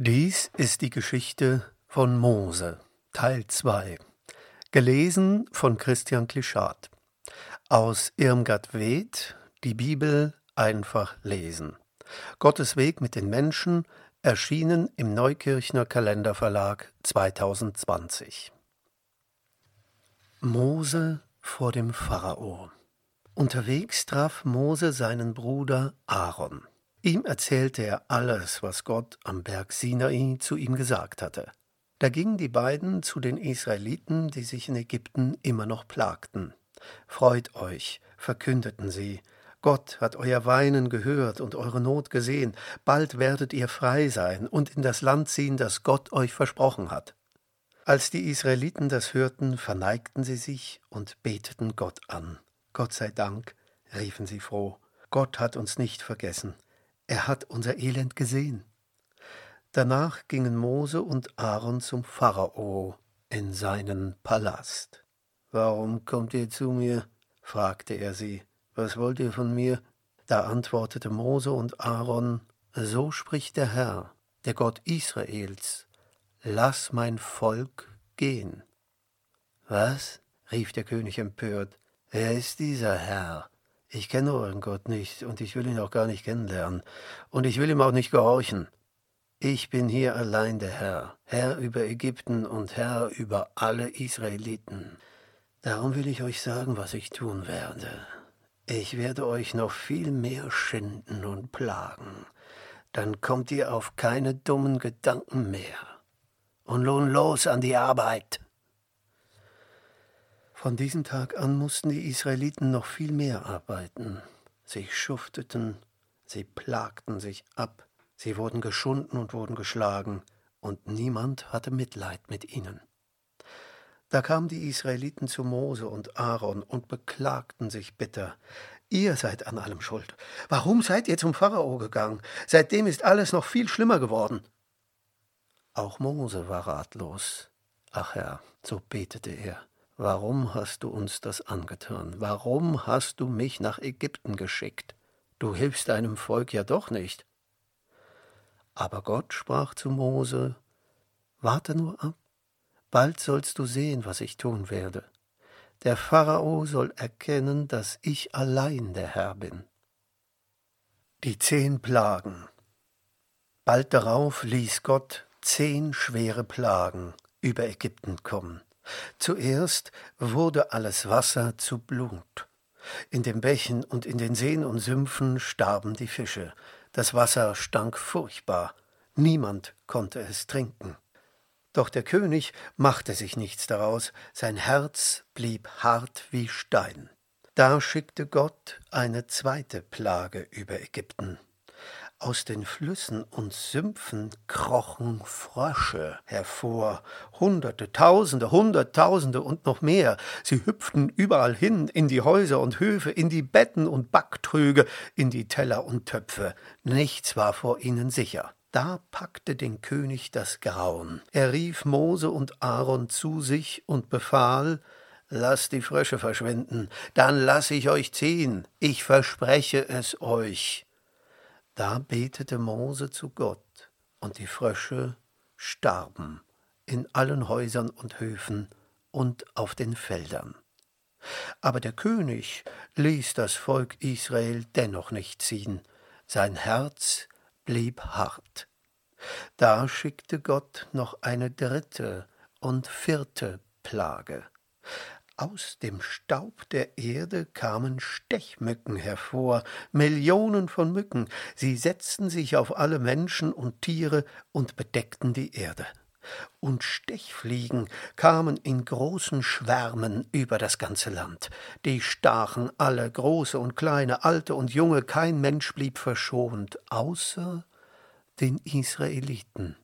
Dies ist die Geschichte von Mose, Teil 2, gelesen von Christian Klischat. Aus Irmgard Weth, die Bibel einfach lesen. Gottes Weg mit den Menschen, erschienen im Neukirchner Kalenderverlag 2020. Mose vor dem Pharao. Unterwegs traf Mose seinen Bruder Aaron. Ihm erzählte er alles, was Gott am Berg Sinai zu ihm gesagt hatte. Da gingen die beiden zu den Israeliten, die sich in Ägypten immer noch plagten. Freut euch, verkündeten sie, Gott hat euer Weinen gehört und eure Not gesehen, bald werdet ihr frei sein und in das Land ziehen, das Gott euch versprochen hat. Als die Israeliten das hörten, verneigten sie sich und beteten Gott an. Gott sei Dank, riefen sie froh, Gott hat uns nicht vergessen, er hat unser Elend gesehen. Danach gingen Mose und Aaron zum Pharao in seinen Palast. Warum kommt ihr zu mir? fragte er sie. Was wollt ihr von mir? Da antwortete Mose und Aaron, So spricht der Herr, der Gott Israels, Lass mein Volk gehen. Was? rief der König empört. Wer ist dieser Herr? Ich kenne euren Gott nicht und ich will ihn auch gar nicht kennenlernen und ich will ihm auch nicht gehorchen. Ich bin hier allein der Herr, Herr über Ägypten und Herr über alle Israeliten. Darum will ich euch sagen, was ich tun werde. Ich werde euch noch viel mehr schinden und plagen. Dann kommt ihr auf keine dummen Gedanken mehr. Und nun los an die Arbeit. Von diesem Tag an mussten die Israeliten noch viel mehr arbeiten. Sie schufteten, sie plagten sich ab, sie wurden geschunden und wurden geschlagen, und niemand hatte Mitleid mit ihnen. Da kamen die Israeliten zu Mose und Aaron und beklagten sich bitter. Ihr seid an allem schuld. Warum seid ihr zum Pharao gegangen? Seitdem ist alles noch viel schlimmer geworden. Auch Mose war ratlos. Ach Herr, so betete er. Warum hast du uns das angetan? Warum hast du mich nach Ägypten geschickt? Du hilfst deinem Volk ja doch nicht. Aber Gott sprach zu Mose, Warte nur ab, bald sollst du sehen, was ich tun werde. Der Pharao soll erkennen, dass ich allein der Herr bin. Die zehn Plagen. Bald darauf ließ Gott zehn schwere Plagen über Ägypten kommen. Zuerst wurde alles Wasser zu Blut. In den Bächen und in den Seen und Sümpfen starben die Fische. Das Wasser stank furchtbar. Niemand konnte es trinken. Doch der König machte sich nichts daraus, sein Herz blieb hart wie Stein. Da schickte Gott eine zweite Plage über Ägypten. Aus den Flüssen und Sümpfen krochen Frösche hervor, Hunderte, Tausende, Hunderttausende und noch mehr. Sie hüpften überall hin, in die Häuser und Höfe, in die Betten und Backtrüge, in die Teller und Töpfe. Nichts war vor ihnen sicher. Da packte den König das Grauen. Er rief Mose und Aaron zu sich und befahl, Lasst die Frösche verschwinden, dann lass ich euch ziehen, ich verspreche es euch. Da betete Mose zu Gott, und die Frösche starben in allen Häusern und Höfen und auf den Feldern. Aber der König ließ das Volk Israel dennoch nicht ziehen, sein Herz blieb hart. Da schickte Gott noch eine dritte und vierte Plage. Aus dem Staub der Erde kamen Stechmücken hervor, Millionen von Mücken, sie setzten sich auf alle Menschen und Tiere und bedeckten die Erde. Und Stechfliegen kamen in großen Schwärmen über das ganze Land. Die stachen alle, große und kleine, alte und junge, kein Mensch blieb verschont, außer den Israeliten.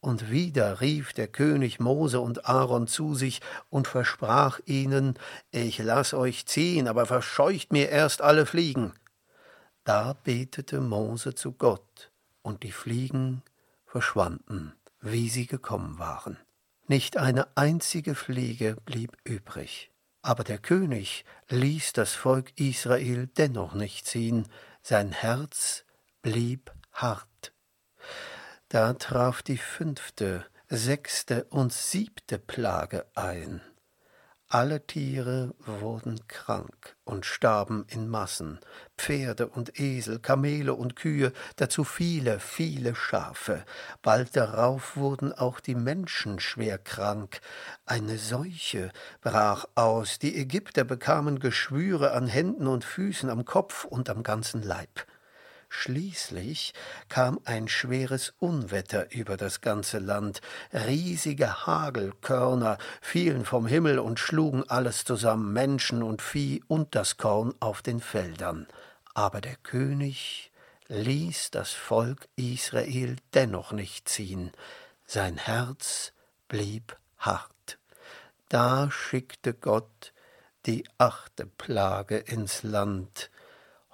Und wieder rief der König Mose und Aaron zu sich und versprach ihnen, ich lass euch ziehen, aber verscheucht mir erst alle Fliegen. Da betete Mose zu Gott, und die Fliegen verschwanden, wie sie gekommen waren. Nicht eine einzige Fliege blieb übrig. Aber der König ließ das Volk Israel dennoch nicht ziehen, sein Herz blieb hart. Da traf die fünfte, sechste und siebte Plage ein. Alle Tiere wurden krank und starben in Massen, Pferde und Esel, Kamele und Kühe, dazu viele, viele Schafe. Bald darauf wurden auch die Menschen schwer krank. Eine Seuche brach aus, die Ägypter bekamen Geschwüre an Händen und Füßen, am Kopf und am ganzen Leib. Schließlich kam ein schweres Unwetter über das ganze Land. Riesige Hagelkörner fielen vom Himmel und schlugen alles zusammen, Menschen und Vieh und das Korn auf den Feldern. Aber der König ließ das Volk Israel dennoch nicht ziehen. Sein Herz blieb hart. Da schickte Gott die achte Plage ins Land,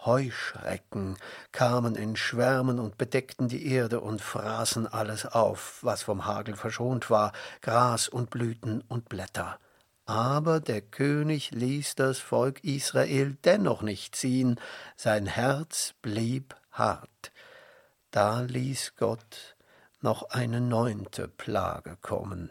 Heuschrecken kamen in Schwärmen und bedeckten die Erde und fraßen alles auf, was vom Hagel verschont war, Gras und Blüten und Blätter. Aber der König ließ das Volk Israel dennoch nicht ziehen, sein Herz blieb hart. Da ließ Gott noch eine neunte Plage kommen.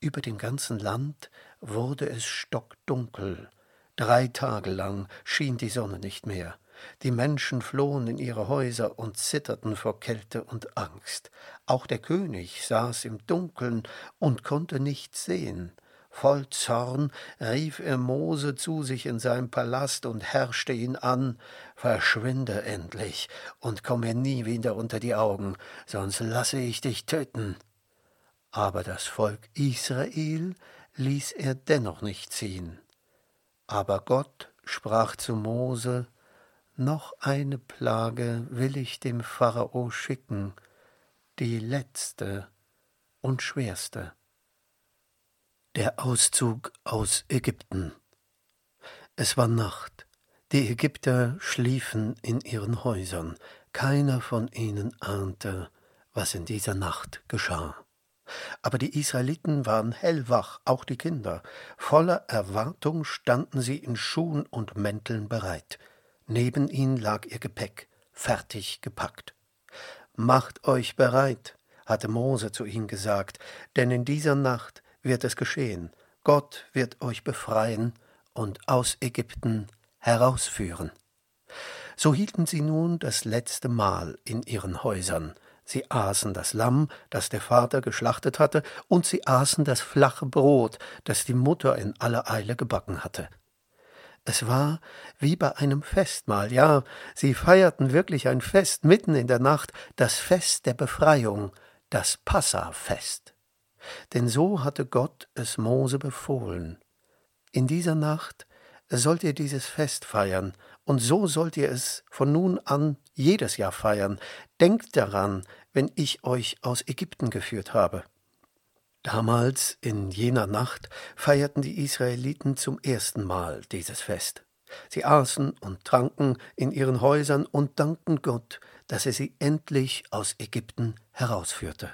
Über dem ganzen Land wurde es stockdunkel, Drei Tage lang schien die Sonne nicht mehr. Die Menschen flohen in ihre Häuser und zitterten vor Kälte und Angst. Auch der König saß im Dunkeln und konnte nichts sehen. Voll Zorn rief er Mose zu sich in seinem Palast und herrschte ihn an, Verschwinde endlich und komm mir nie wieder unter die Augen, sonst lasse ich dich töten. Aber das Volk Israel ließ er dennoch nicht ziehen. Aber Gott sprach zu Mose, noch eine Plage will ich dem Pharao schicken, die letzte und schwerste. Der Auszug aus Ägypten. Es war Nacht. Die Ägypter schliefen in ihren Häusern. Keiner von ihnen ahnte, was in dieser Nacht geschah. Aber die Israeliten waren hellwach, auch die Kinder. Voller Erwartung standen sie in Schuhen und Mänteln bereit. Neben ihnen lag ihr Gepäck, fertig gepackt. Macht euch bereit, hatte Mose zu ihnen gesagt, denn in dieser Nacht wird es geschehen. Gott wird euch befreien und aus Ägypten herausführen. So hielten sie nun das letzte Mahl in ihren Häusern, Sie aßen das Lamm, das der Vater geschlachtet hatte, und sie aßen das flache Brot, das die Mutter in aller Eile gebacken hatte. Es war wie bei einem Festmahl, ja, sie feierten wirklich ein Fest mitten in der Nacht, das Fest der Befreiung, das Passafest. Denn so hatte Gott es Mose befohlen. In dieser Nacht sollt ihr dieses Fest feiern, und so sollt ihr es von nun an jedes Jahr feiern. Denkt daran, wenn ich euch aus Ägypten geführt habe. Damals, in jener Nacht, feierten die Israeliten zum ersten Mal dieses Fest. Sie aßen und tranken in ihren Häusern und dankten Gott, dass er sie endlich aus Ägypten herausführte.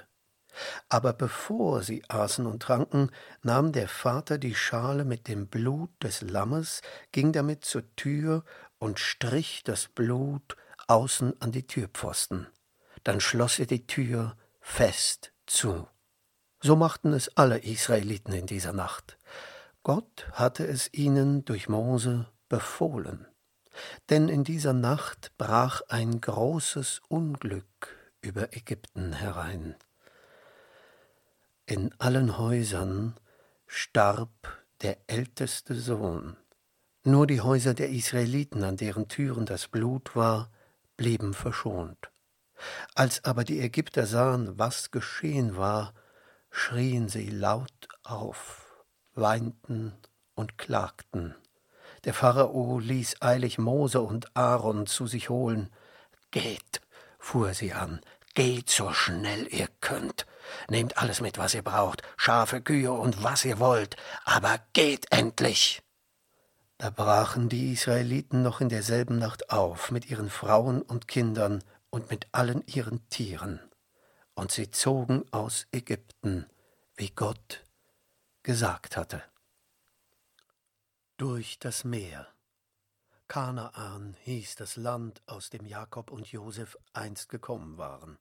Aber bevor sie aßen und tranken, nahm der Vater die Schale mit dem Blut des Lammes, ging damit zur Tür und strich das Blut außen an die Türpfosten. Dann schloss er die Tür fest zu. So machten es alle Israeliten in dieser Nacht. Gott hatte es ihnen durch Mose befohlen. Denn in dieser Nacht brach ein großes Unglück über Ägypten herein. In allen Häusern starb der älteste Sohn. Nur die Häuser der Israeliten, an deren Türen das Blut war, blieben verschont. Als aber die Ägypter sahen, was geschehen war, schrien sie laut auf, weinten und klagten. Der Pharao ließ eilig Mose und Aaron zu sich holen. Geht, fuhr sie an, geht so schnell ihr könnt. Nehmt alles mit, was ihr braucht, Schafe, Kühe und was ihr wollt, aber geht endlich. Da brachen die Israeliten noch in derselben Nacht auf mit ihren Frauen und Kindern und mit allen ihren Tieren, und sie zogen aus Ägypten, wie Gott gesagt hatte. Durch das Meer. Kanaan hieß das Land, aus dem Jakob und Josef einst gekommen waren.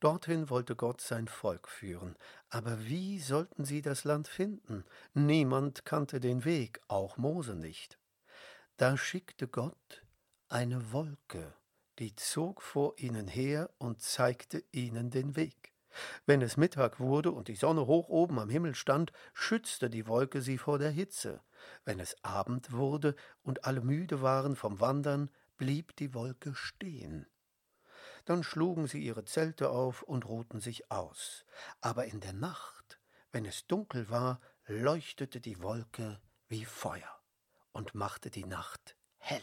Dorthin wollte Gott sein Volk führen. Aber wie sollten sie das Land finden? Niemand kannte den Weg, auch Mose nicht. Da schickte Gott eine Wolke, die zog vor ihnen her und zeigte ihnen den Weg. Wenn es Mittag wurde und die Sonne hoch oben am Himmel stand, schützte die Wolke sie vor der Hitze. Wenn es Abend wurde und alle müde waren vom Wandern, blieb die Wolke stehen. Dann schlugen sie ihre Zelte auf und ruhten sich aus. Aber in der Nacht, wenn es dunkel war, leuchtete die Wolke wie Feuer und machte die Nacht hell.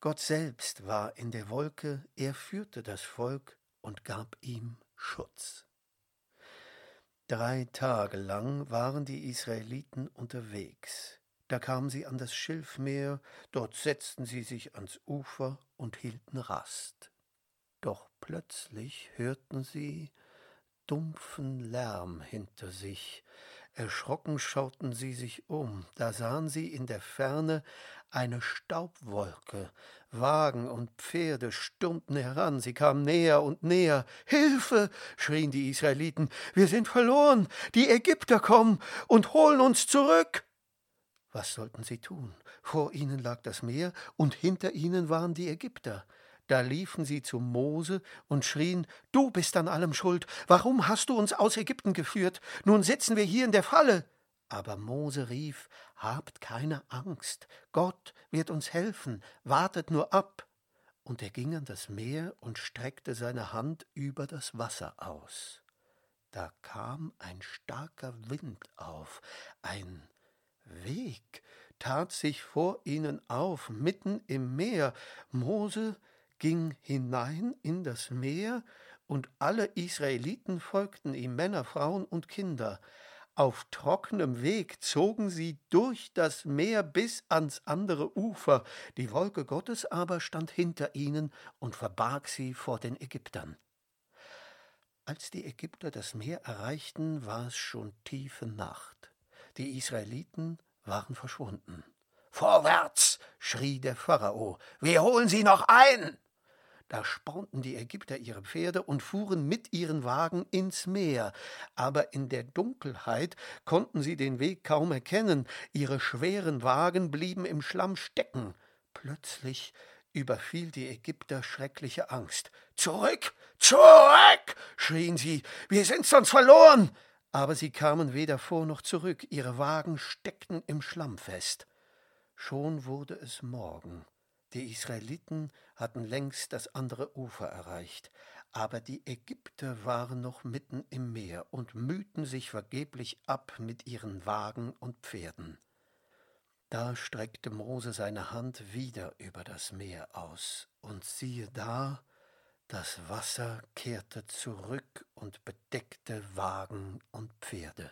Gott selbst war in der Wolke, er führte das Volk und gab ihm Schutz. Drei Tage lang waren die Israeliten unterwegs. Da kamen sie an das Schilfmeer, dort setzten sie sich ans Ufer und hielten Rast. Doch plötzlich hörten sie dumpfen Lärm hinter sich. Erschrocken schauten sie sich um, da sahen sie in der Ferne eine Staubwolke. Wagen und Pferde stürmten heran, sie kamen näher und näher. Hilfe! schrien die Israeliten, wir sind verloren, die Ägypter kommen und holen uns zurück. Was sollten sie tun? Vor ihnen lag das Meer, und hinter ihnen waren die Ägypter. Da liefen sie zu Mose und schrien Du bist an allem schuld. Warum hast du uns aus Ägypten geführt? Nun sitzen wir hier in der Falle. Aber Mose rief Habt keine Angst, Gott wird uns helfen, wartet nur ab. Und er ging an das Meer und streckte seine Hand über das Wasser aus. Da kam ein starker Wind auf, ein Weg tat sich vor ihnen auf, mitten im Meer. Mose ging hinein in das Meer, und alle Israeliten folgten ihm, Männer, Frauen und Kinder. Auf trockenem Weg zogen sie durch das Meer bis ans andere Ufer, die Wolke Gottes aber stand hinter ihnen und verbarg sie vor den Ägyptern. Als die Ägypter das Meer erreichten, war es schon tiefe Nacht. Die Israeliten waren verschwunden. Vorwärts! schrie der Pharao. Wir holen sie noch ein! Da spornten die Ägypter ihre Pferde und fuhren mit ihren Wagen ins Meer, aber in der Dunkelheit konnten sie den Weg kaum erkennen, ihre schweren Wagen blieben im Schlamm stecken. Plötzlich überfiel die Ägypter schreckliche Angst. Zurück, zurück, schrien sie, wir sind sonst verloren. Aber sie kamen weder vor noch zurück, ihre Wagen steckten im Schlamm fest. Schon wurde es Morgen. Die Israeliten hatten längst das andere Ufer erreicht, aber die Ägypter waren noch mitten im Meer und mühten sich vergeblich ab mit ihren Wagen und Pferden. Da streckte Mose seine Hand wieder über das Meer aus, und siehe da, das Wasser kehrte zurück und bedeckte Wagen und Pferde.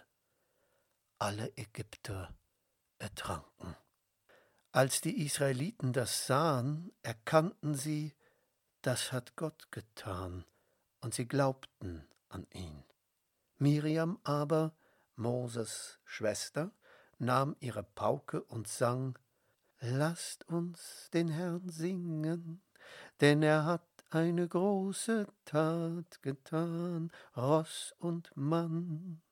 Alle Ägypter ertranken. Als die Israeliten das sahen, erkannten sie, das hat Gott getan, und sie glaubten an ihn. Miriam aber, Moses Schwester, nahm ihre Pauke und sang Lasst uns den Herrn singen, denn er hat eine große Tat getan, Ross und Mann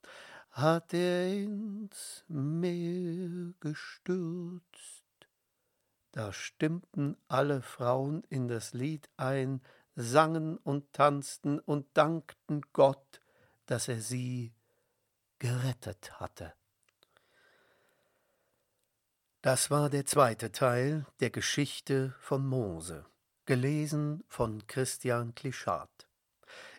hat er ins Meer gestürzt. Da stimmten alle Frauen in das Lied ein, sangen und tanzten und dankten Gott, dass er sie gerettet hatte. Das war der zweite Teil der Geschichte von Mose, gelesen von Christian Klischat.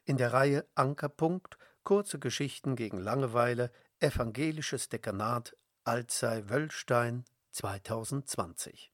In der Reihe Ankerpunkt Kurze Geschichten gegen Langeweile Evangelisches Dekanat Alzey Wöllstein 2020